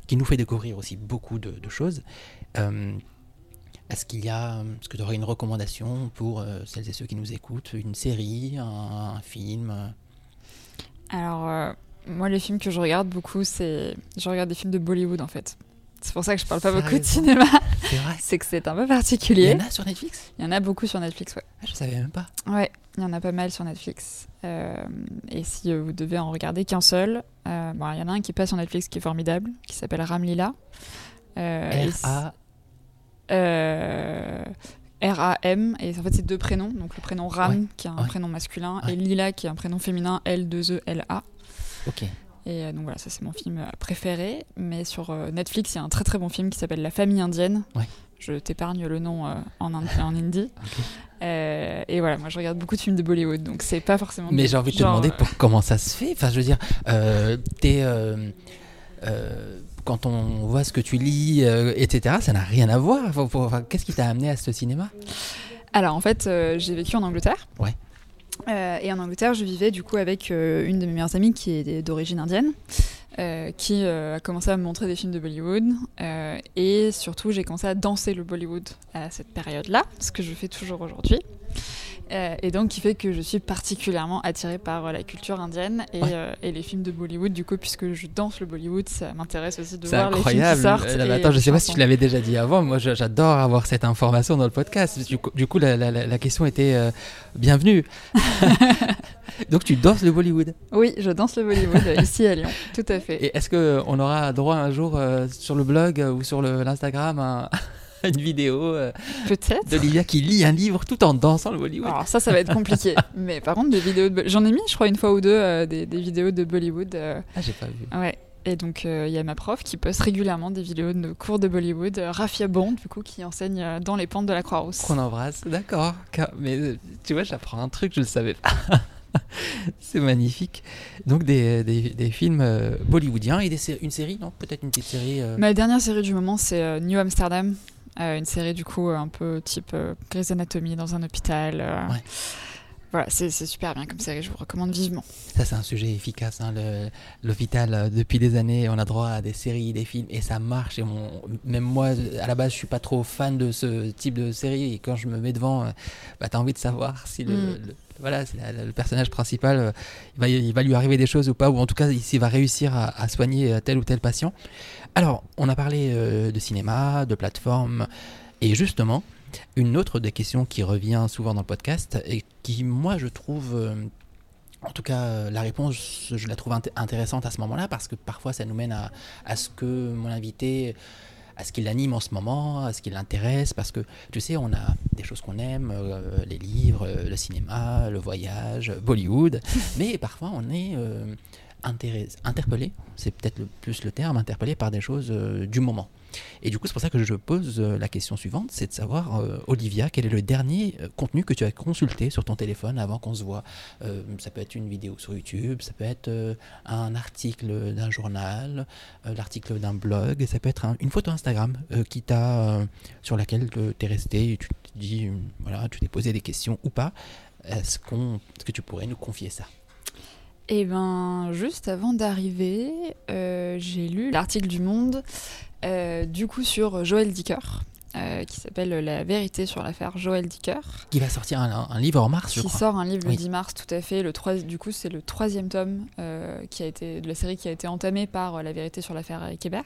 qui nous fait découvrir aussi beaucoup de, choses. Est-ce qu'il y a, est-ce que tu aurais une recommandation pour celles et ceux qui nous écoutent, une série, un, film? Alors, moi, les films que je regarde beaucoup, c'est. Je regarde des films de Bollywood en fait. C'est pour ça que je parle pas beaucoup de cinéma. C'est vrai c'est que c'est un peu Il y particulier. en a sur Netflix? Il y en a beaucoup sur Netflix, ouais. ah, Je savais même pas. Ouais, il y en a pas mal sur Netflix. Euh, et si euh, vous devez en regarder qu'un seul, euh, bon, il y en a un qui passe sur Netflix qui est formidable, qui s'appelle Ramlila. Euh, R-A. euh, R-A-M, et en fait c'est deux prénoms, donc le prénom Ram Ouais, qui est un ouais. prénom masculin, Ouais. et Lila qui est un prénom féminin, L-2-E-L-A. Ok. Et euh, donc voilà, ça c'est mon film euh, préféré. Mais sur euh, Netflix, il y a un très très bon film qui s'appelle La famille indienne. Ouais. Je t'épargne le nom en, ind- en. Euh, et voilà, moi je regarde beaucoup de films de Bollywood, donc c'est pas forcément. Mais j'ai envie de te demander pour- comment ça se fait. Enfin, je veux dire, euh, t'es, euh, quand on voit ce que tu lis, etc., ça n'a rien à voir. Enfin, Qu'est-ce qui t'a amené à ce cinéma? Alors en fait, j'ai vécu en Angleterre. Ouais. Euh, et en Angleterre, je vivais du coup avec euh, une de mes meilleures amies qui est d'origine indienne, euh, qui a commencé à me montrer des films de Bollywood. et surtout, j'ai commencé à danser le Bollywood à cette période-là, ce que je fais toujours aujourd'hui. Euh, et donc, qui fait que je suis particulièrement attirée par euh, la culture indienne et, Ouais. euh, et les films de Bollywood. Du coup, puisque je danse le Bollywood, ça m'intéresse aussi de voir les films incroyable. qui sortent. Et attends, je sais pas si tu l'avais déjà dit avant. Moi, j'adore avoir cette information dans le podcast. Du coup, du coup, la, la- question était bienvenue. Donc, tu danses le Bollywood. Oui, je danse le Bollywood ici à Lyon, tout à fait. Et est-ce que on aura droit un jour sur le blog ou sur l'Instagram à une vidéo euh, Peut-être. d'Olivia qui lit un livre tout en dansant le Bollywood Alors ça, ça va être compliqué. Mais par contre, des vidéos de... J'en ai mis, je crois, une fois ou deux, euh, des, des vidéos de Bollywood. euh, Ah, j'ai pas vu. ouais. Et donc, euh, il y a ma prof qui poste régulièrement des vidéos de cours de Bollywood. Rafia Bond, du coup, qui enseigne dans les pentes de la Croix-Rousse. Qu'on embrasse, d'accord. Mais tu vois, j'apprends un truc, je le savais pas. C'est magnifique. Donc des, des, des films euh, bollywoodiens et des une série, non? Peut-être une petite série. euh, Ma dernière série du moment, c'est euh, New Amsterdam. Euh, une série, du coup, un peu type euh, Grey's Anatomy dans un hôpital. euh. Voilà, c'est super bien comme série, je vous recommande vivement. Ça, c'est un sujet efficace. hein, L'hôpital, euh, depuis des années, on a droit à des séries, des films, et ça marche. Et même moi, à la base, je suis pas trop fan de ce type de série. Et quand je me mets devant, euh, bah, tu as envie de savoir si le, Mm. le- voilà, la- le personnage principal, euh, il, va, il va lui arriver des choses ou pas, ou en tout cas, s'il va réussir à, à soigner tel ou tel patient. Alors, on a parlé euh, de cinéma, de plateforme, et justement, une autre des questions qui revient souvent dans le podcast, et qui, moi, je trouve. euh, en tout cas, euh, la réponse, je la trouve int- intéressante à ce moment-là parce que parfois ça nous mène à, à ce que mon invité, à ce qui l'anime en ce moment, à ce qui l'intéresse, parce que tu sais, on a des choses qu'on aime, euh, les livres, euh, le cinéma, le voyage, Bollywood, mais parfois on est euh, interpellé, c'est peut-être le plus le terme, interpellé par des choses du moment. Et du coup, c'est pour ça que je pose euh, la question suivante, c'est de savoir, euh, Olivia, quel est le dernier euh, contenu que tu as consulté sur ton téléphone avant qu'on se voit? Ça peut être une vidéo sur YouTube, ça peut être un article d'un journal, l'article d'un blog, ça peut être un- une photo Instagram qui t'a, sur laquelle tu es resté et tu te dis, voilà, tu t'es posé des questions ou pas. Est-ce qu'on, est-ce que tu pourrais nous confier ça? Et ben, juste avant d'arriver, j'ai lu l'article du Monde, du coup sur Joël Dicker, euh, qui s'appelle La vérité sur l'affaire Joël Dicker. Qui va sortir un, un livre en mars, je qui crois. sort un livre Oui. le 10 mars, tout à fait. Le 3, du coup, c'est le troisième tome euh, qui a été, de la série qui a été entamé par euh, La vérité sur l'affaire Eric Hébert.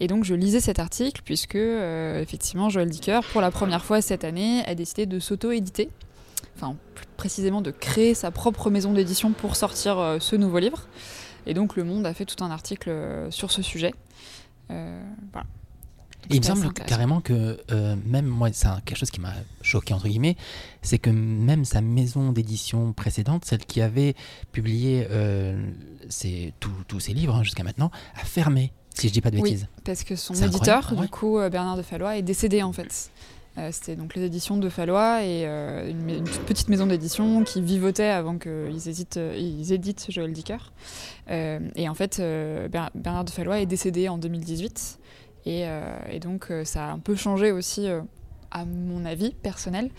Et donc, je lisais cet article puisque, euh, effectivement, Joël Dicker, pour la première fois cette année, a décidé de s'auto-éditer. Enfin, plus précisément de créer sa propre maison d'édition pour sortir euh, ce nouveau livre. Et donc, Le Monde a fait tout un article euh, sur ce sujet. Euh, voilà. Il me semble carrément que euh, même moi, c'est quelque chose qui m'a choqué entre guillemets, c'est que même sa maison d'édition précédente, celle qui avait publié euh, ses- tous ses livres hein, jusqu'à maintenant, a fermé. Si je dis pas de Oui. bêtises. Parce que son éditeur, ouais. du coup, euh, Bernard de Fallois, est décédé en fait. Euh, C'était donc les éditions de Fallois et euh, une, petite maison d'édition qui vivotait avant qu'ils éditent, euh, ils éditent Joël Dicker. Et en fait, Ber- Bernard de Fallois est décédé en 2018. Et, et donc, ça a un peu changé aussi, à mon avis personnel,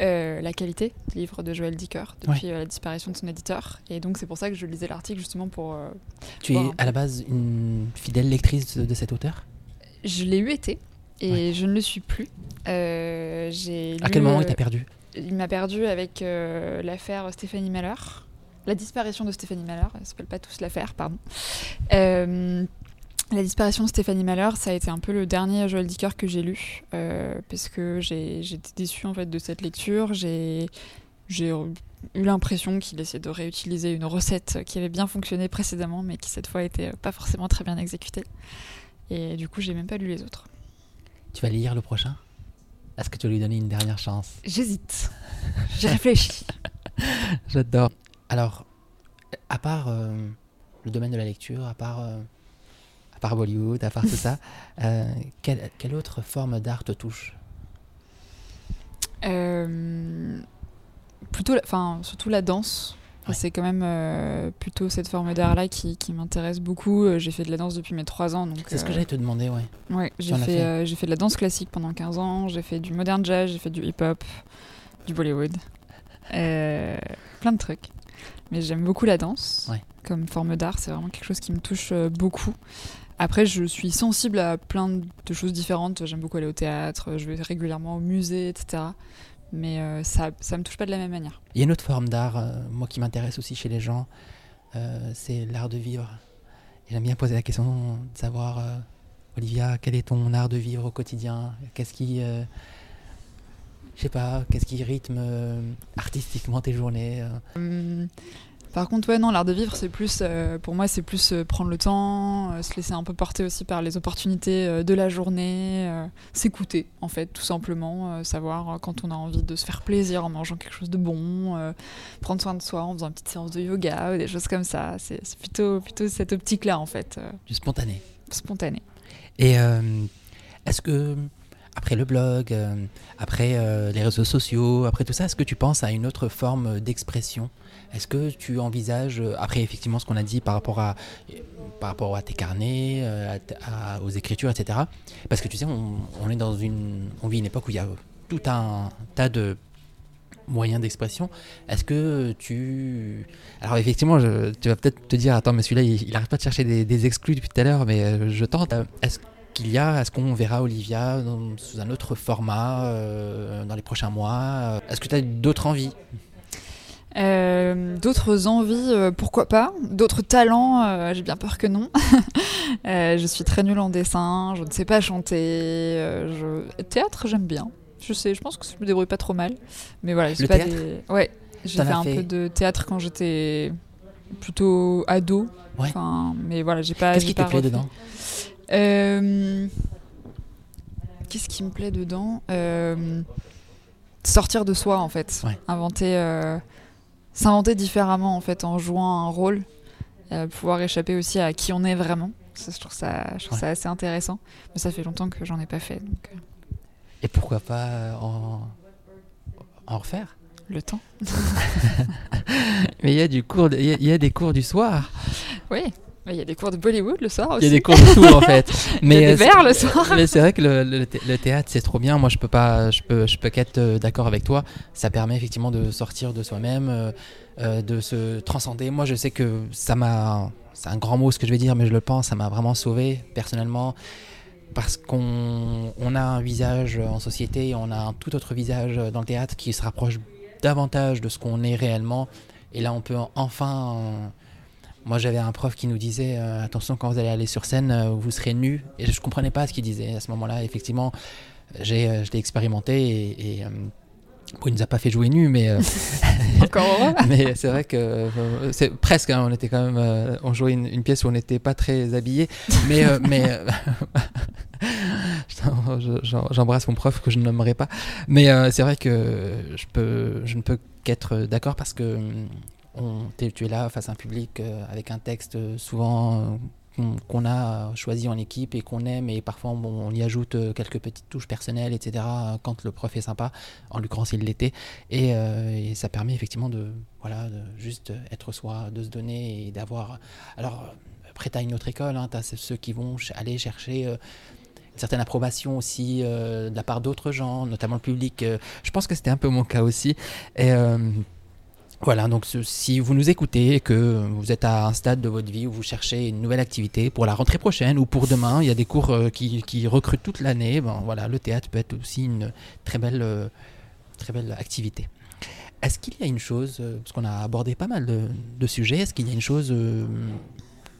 euh, la qualité du livre de Joël Dicker depuis la disparition de son éditeur. Et donc, c'est pour ça que je lisais l'article justement pour. euh, Tu es à la base une fidèle lectrice de, de cet auteur? Je l'ai eu été et je ne le suis plus. Euh, j'ai À quel moment il t'a perdu Il m'a perdu avec euh, l'affaire Stéphanie Malheur. La disparition de Stéphanie Malheur, elle s'appelle pas tous l'affaire, pardon. Euh, la disparition de Stéphanie Malheur, ça a été un peu le dernier Joël Dicker que j'ai lu, euh, parce que j'ai- j'étais déçue en fait de cette lecture. J'ai j'ai eu l'impression qu'il essayait de réutiliser une recette qui avait bien fonctionné précédemment, mais qui cette fois était pas forcément très bien exécutée. Et du coup, j'ai même pas lu les autres. Tu vas lire le prochain? Est-ce que tu vas lui donner une dernière chance? J'hésite. J'ai réfléchi. J'adore. Alors, à part euh, le domaine de la lecture, à part, euh, à part Bollywood, à part tout ça, euh, quelle, quelle autre forme d'art te touche? Plutôt, la- enfin, surtout la danse. Ouais. C'est quand même euh, plutôt cette forme d'art-là qui, qui m'intéresse beaucoup. Euh, J'ai fait de la danse depuis mes 3 ans. C'est ce que euh, j'allais te demander, ouais. Ouais, j'ai fait, fait fait de la danse classique pendant 15 ans, j'ai fait du modern jazz, j'ai fait du hip-hop, du Bollywood, plein de trucs. Mais j'aime beaucoup la danse Ouais. comme forme d'art, c'est vraiment quelque chose qui me touche beaucoup. Après, je suis sensible à plein de choses différentes. J'aime beaucoup aller au théâtre, je vais régulièrement au musée, etc. Mais euh, ça, ça me touche pas de la même manière. Il y a une autre forme d'art, euh, moi qui m'intéresse aussi chez les gens, euh, c'est l'art de vivre. J'aime bien poser la question de savoir, euh, Olivia, quel est ton art de vivre au quotidien? Qu'est-ce qui, je sais pas, qu'est-ce qui rythme artistiquement tes journées Hum, Par contre, ouais, non, l'art de vivre, c'est plus, euh, pour moi, c'est plus euh, prendre le temps, euh, se laisser un peu porter aussi par les opportunités de la journée, s'écouter, en fait, tout simplement, savoir quand on a envie de se faire plaisir en mangeant quelque chose de bon, prendre soin de soi en faisant une petite séance de yoga, ou des choses comme ça. C'est plutôt, plutôt cette optique-là, en fait, Du spontané. spontanée. Et est-ce que, après le blog, euh, après euh, les réseaux sociaux, après tout ça, est-ce que tu penses à une autre forme d'expression? Est-ce que tu envisages, euh, après effectivement ce qu'on a dit par rapport à, par rapport à tes carnets, euh, aux écritures, etc. Parce que tu sais, on, est dans une, on vit une époque où il y a tout un tas de moyens d'expression. Est-ce que tu... Alors effectivement, tu vas peut-être te dire, attends, mais celui-là, il, arrête pas de chercher des, exclus depuis tout à l'heure, mais euh, je tente. Est-ce qu'il y a, est-ce qu'on verra Olivia sous un autre format dans les prochains mois Est-ce que tu as d'autres envies? Euh, D'autres envies, euh, pourquoi pas D'autres talents, euh, j'ai bien peur que non. Je suis très nulle en dessin, je ne sais pas chanter. je... Théâtre, j'aime bien. Je sais, je pense que je me débrouille pas trop mal. Mais voilà, pas des... Ouais, j'ai fait un fait peu de théâtre quand j'étais plutôt ado. Ouais. Enfin, mais voilà, j'ai pas. Qu'est-ce qui te plaît dedans? Qu'est-ce qui me plaît dedans? Sortir de soi, en fait. Ouais. Inventer. S'inventer différemment, en fait, en jouant un rôle. Euh, pouvoir échapper aussi à qui on est vraiment. Ça, je trouve, ça, je trouve Ouais. ça assez intéressant. Mais ça fait longtemps que j'en ai pas fait. Donc, euh, Et pourquoi pas euh, en, en refaire? Le temps. Mais il y a du cours, de- il y, a- il y a des cours du soir. Oui. Il y a des cours de Bollywood le soir Il aussi. y a des cours de tout en fait. Il y a des verres le soir. Mais c'est vrai que le, le thé- le théâtre c'est trop bien. Moi je peux pas, je peux, je peux qu'être euh, d'accord avec toi. Ça permet effectivement de sortir de soi-même, euh, euh, de se transcender. Moi je sais que ça m'a, c'est un grand mot ce que je vais dire, mais je le pense, ça m'a vraiment sauvé personnellement. parce qu'on on a un visage en société, on a un tout autre visage dans le théâtre qui se rapproche davantage de ce qu'on est réellement. Et là, on peut enfin. Moi, j'avais un prof qui nous disait euh, attention quand vous allez aller sur scène, euh, vous serez nu. Et je comprenais pas ce qu'il disait à ce moment-là. Effectivement, j'ai, euh, je l'ai expérimenté et, et, euh, bon, il nous a pas fait jouer nu, mais Encore mais c'est vrai que c'est presque. hein, on était quand même, on jouait une, une pièce où on n'était pas très habillé, mais mais j'embrasse mon prof que je ne nommerai pas. Mais c'est vrai que je peux, je ne peux qu'être d'accord parce que on, tu es là face à un public euh, avec un texte euh, souvent euh, qu'on a choisi en équipe et qu'on aime et parfois on y ajoute quelques petites touches personnelles etc quand le prof est sympa. En l'occurrence il l'était. Et, ça permet effectivement de voilà juste être soi de se donner et d'avoir alors tu as une autre école hein, tu as ceux qui vont aller chercher euh, une certaine approbation aussi de la part d'autres gens notamment le public je pense que c'était un peu mon cas aussi. Et voilà, donc si vous nous écoutez et que vous êtes à un stade de votre vie où vous cherchez une nouvelle activité pour la rentrée prochaine ou pour demain, il y a des cours euh, qui, recrutent toute l'année, voilà, le théâtre peut être aussi une très belle, euh, très belle activité. Est-ce qu'il y a une chose, euh, parce qu'on a abordé pas mal de, de sujets, est-ce qu'il y a une chose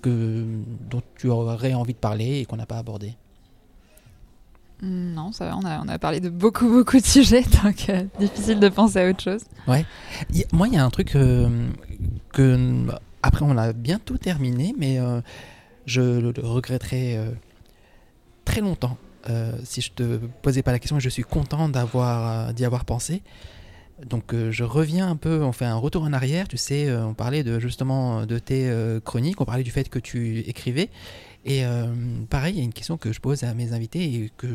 que, dont tu aurais envie de parler et qu'on n'a pas abordé? Non, ça va, on a, parlé de beaucoup, beaucoup de sujets, donc euh, difficile de penser à autre chose. A- Moi, il y a un truc euh, que, après, on a bientôt terminé, mais euh, je le, le regretterai euh, très longtemps si je te posais pas la question. Je suis content d'y avoir pensé. Donc, je reviens un peu, on fait un retour en arrière. Tu sais, on parlait de justement de tes chroniques, on parlait du fait que tu écrivais. Et euh, pareil, il y a une question que je pose à mes invités et que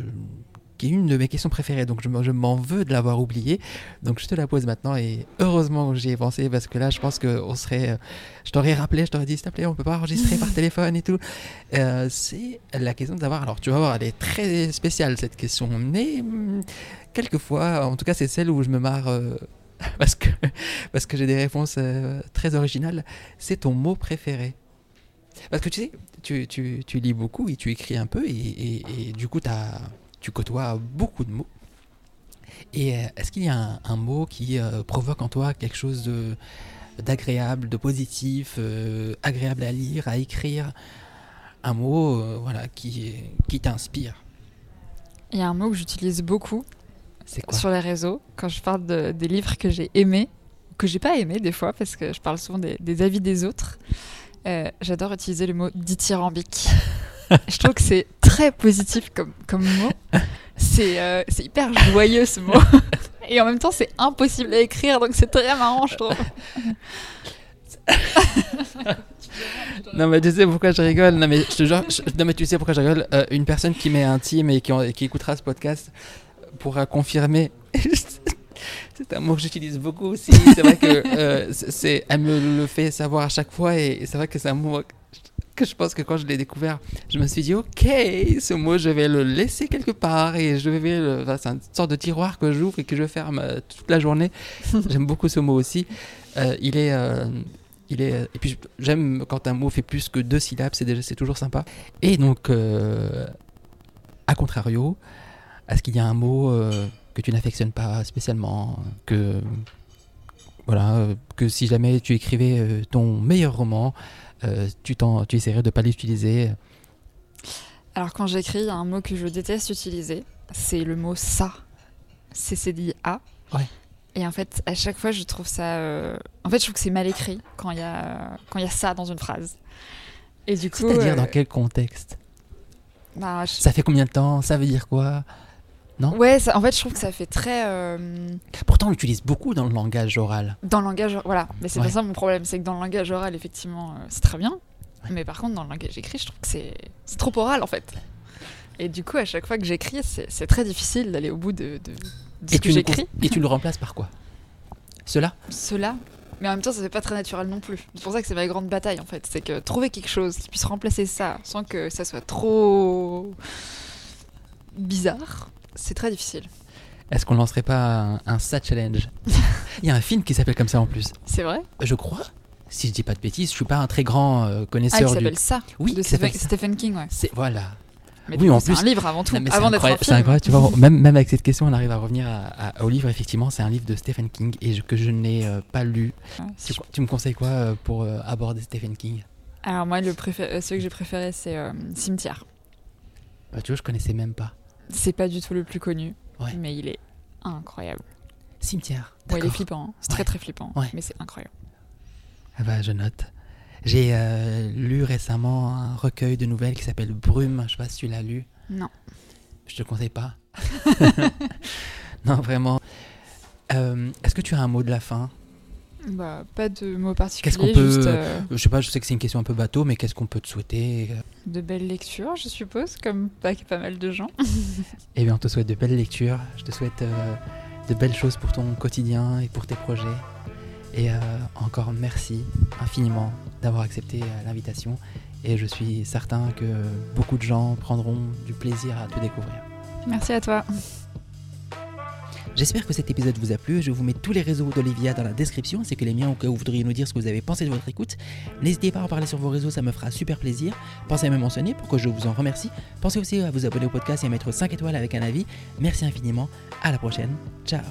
qui est une de mes questions préférées. Donc, je, m'en- veux de l'avoir oubliée. Donc je te la pose maintenant et heureusement que j'y ai pensé parce que là je pense que on serait, euh, je t'aurais rappelé, je t'aurais dit s'il te plaît on peut pas enregistrer par téléphone et tout. Euh, c'est la question de savoir, alors tu vas voir elle est très spéciale cette question, mais hum, quelquefois, en tout cas c'est celle où je me marre euh, parce que, parce que j'ai des réponses euh, très originales, c'est ton mot préféré. Parce que tu sais, tu, tu, tu lis beaucoup et tu écris un peu et, et- et du coup t'as- tu côtoies beaucoup de mots. Et euh, est-ce qu'il y a un, un mot qui euh, provoque en toi quelque chose d'agréable, de positif, euh, agréable à lire, à écrire? Un mot euh, voilà, qui, qui t'inspire? Il y a un mot que j'utilise beaucoup quoi? sur les réseaux quand je parle de- des livres que j'ai aimés, que j'ai pas aimés des fois, parce que je parle souvent des, des avis des autres. Euh, J'adore utiliser le mot dithyrambique. je trouve que c'est très positif comme, comme mot. C'est euh, c'est hyper joyeux ce mot. Et en même temps, c'est impossible à écrire, donc c'est très marrant, je trouve. Non mais tu sais pourquoi je rigole Non mais je te jure, je- non mais tu sais pourquoi je rigole Euh, Une personne qui m'est intime et qui, en- qui écoutera ce podcast pourra confirmer. C'est un mot que j'utilise beaucoup aussi. C'est vrai que euh, c'est- elle me le fait savoir à chaque fois et, et c'est vrai que c'est un mot que je pense que quand je l'ai découvert, je me suis dit ok, ce mot je vais le laisser quelque part et je vais le, enfin, c'est une sorte de tiroir que j'ouvre et que je ferme euh, toute la journée. J'aime beaucoup ce mot aussi. Euh, il est euh, il est et puis j'aime quand un mot fait plus que deux syllabes c'est déjà c'est toujours sympa et donc à contrario est-ce qu'il y a un mot que tu n'affectionnes pas spécialement que voilà que si jamais tu écrivais euh, ton meilleur roman euh, tu tu essaierais de pas l'utiliser Alors quand j'écris, il y a un mot que je déteste utiliser, c'est le mot ça. C-C-D-I-A. Ouais. Et en fait, à chaque fois, je trouve ça. euh, En fait, je trouve que c'est mal écrit quand il y a quand il y a ça dans une phrase. Et du coup. c'est-à-dire euh, dans quel contexte? bah, je- ça fait combien de temps? Ça veut dire quoi? Non Ouais, ça- en fait, je trouve que ça fait très euh, pourtant on l'utilise beaucoup dans le langage oral dans le langage. Voilà, mais c'est Ouais. pas ça mon problème, c'est que dans le langage oral, effectivement, euh, c'est très bien. Mais par contre, dans le langage écrit, je trouve que c'est c'est trop oral en fait. Et du coup, à chaque fois que j'écris, c'est c'est très difficile d'aller au bout de, de, de ce que j'écris. et tu le remplaces par quoi? Cela? Cela. Mais en même temps, ça fait pas très naturel non plus. C'est pour ça que c'est ma grande bataille en fait. C'est que trouver quelque chose qui puisse remplacer ça sans que ça soit trop bizarre, c'est très difficile. Est-ce qu'on lancerait pas un, un ça challenge Il y a un film qui s'appelle comme ça en plus. C'est vrai? Je crois, si je dis pas de bêtises, je suis pas un très grand euh, Ah, connaisseur du. s'appelle ça Oui, de Stephen, King, ouais. C'est voilà. Mais Oui, en c'est plus- un livre avant tout, c'est avant d'être un incroyable, c'est film. incroyable, tu vois, même, même avec cette question, on arrive à revenir à- à- au livre, effectivement, c'est un livre de Stephen King et je- que je n'ai euh, pas lu. C'est je- quoi- tu me conseilles quoi euh, pour euh, aborder Stephen King? Alors moi, le préfé- celui que j'ai préféré, c'est Cimetière. Bah, Tu vois, je connaissais même pas. C'est pas du tout le plus connu, Ouais. mais il est incroyable. Cimetière. Ouais, il est flippant, hein. c'est Ouais. très très flippant, mais c'est incroyable. Ah bah, je note. J'ai euh, lu récemment un recueil de nouvelles qui s'appelle Brume. Je sais pas si tu l'as lu. Non. Je te conseille pas. non, vraiment. Euh, Est-ce que tu as un mot de la fin? Bah, pas de mots particuliers, Qu'est-ce qu'on peut- juste euh, Je sais pas, je sais que c'est une question un peu bateau, mais qu'est-ce qu'on peut te souhaiter de belles lectures, je suppose, comme pas, pas mal de gens. Eh bien, on te souhaite de belles lectures. Je te souhaite euh, de belles choses pour ton quotidien et pour tes projets. Et euh, encore merci infiniment d'avoir accepté euh, l'invitation. Et je suis certain que beaucoup de gens prendront du plaisir à te découvrir. Merci à toi. J'espère que cet épisode vous a plu. Je vous mets tous les réseaux d'Olivia dans la description, ainsi que les miens au cas où vous voudriez nous dire ce que vous avez pensé de votre écoute. N'hésitez pas à en parler sur vos réseaux, ça me fera super plaisir. Pensez à me mentionner pour que je vous en remercie. Pensez aussi à vous abonner au podcast et à mettre 5 étoiles avec un avis. Merci infiniment. À la prochaine. Ciao.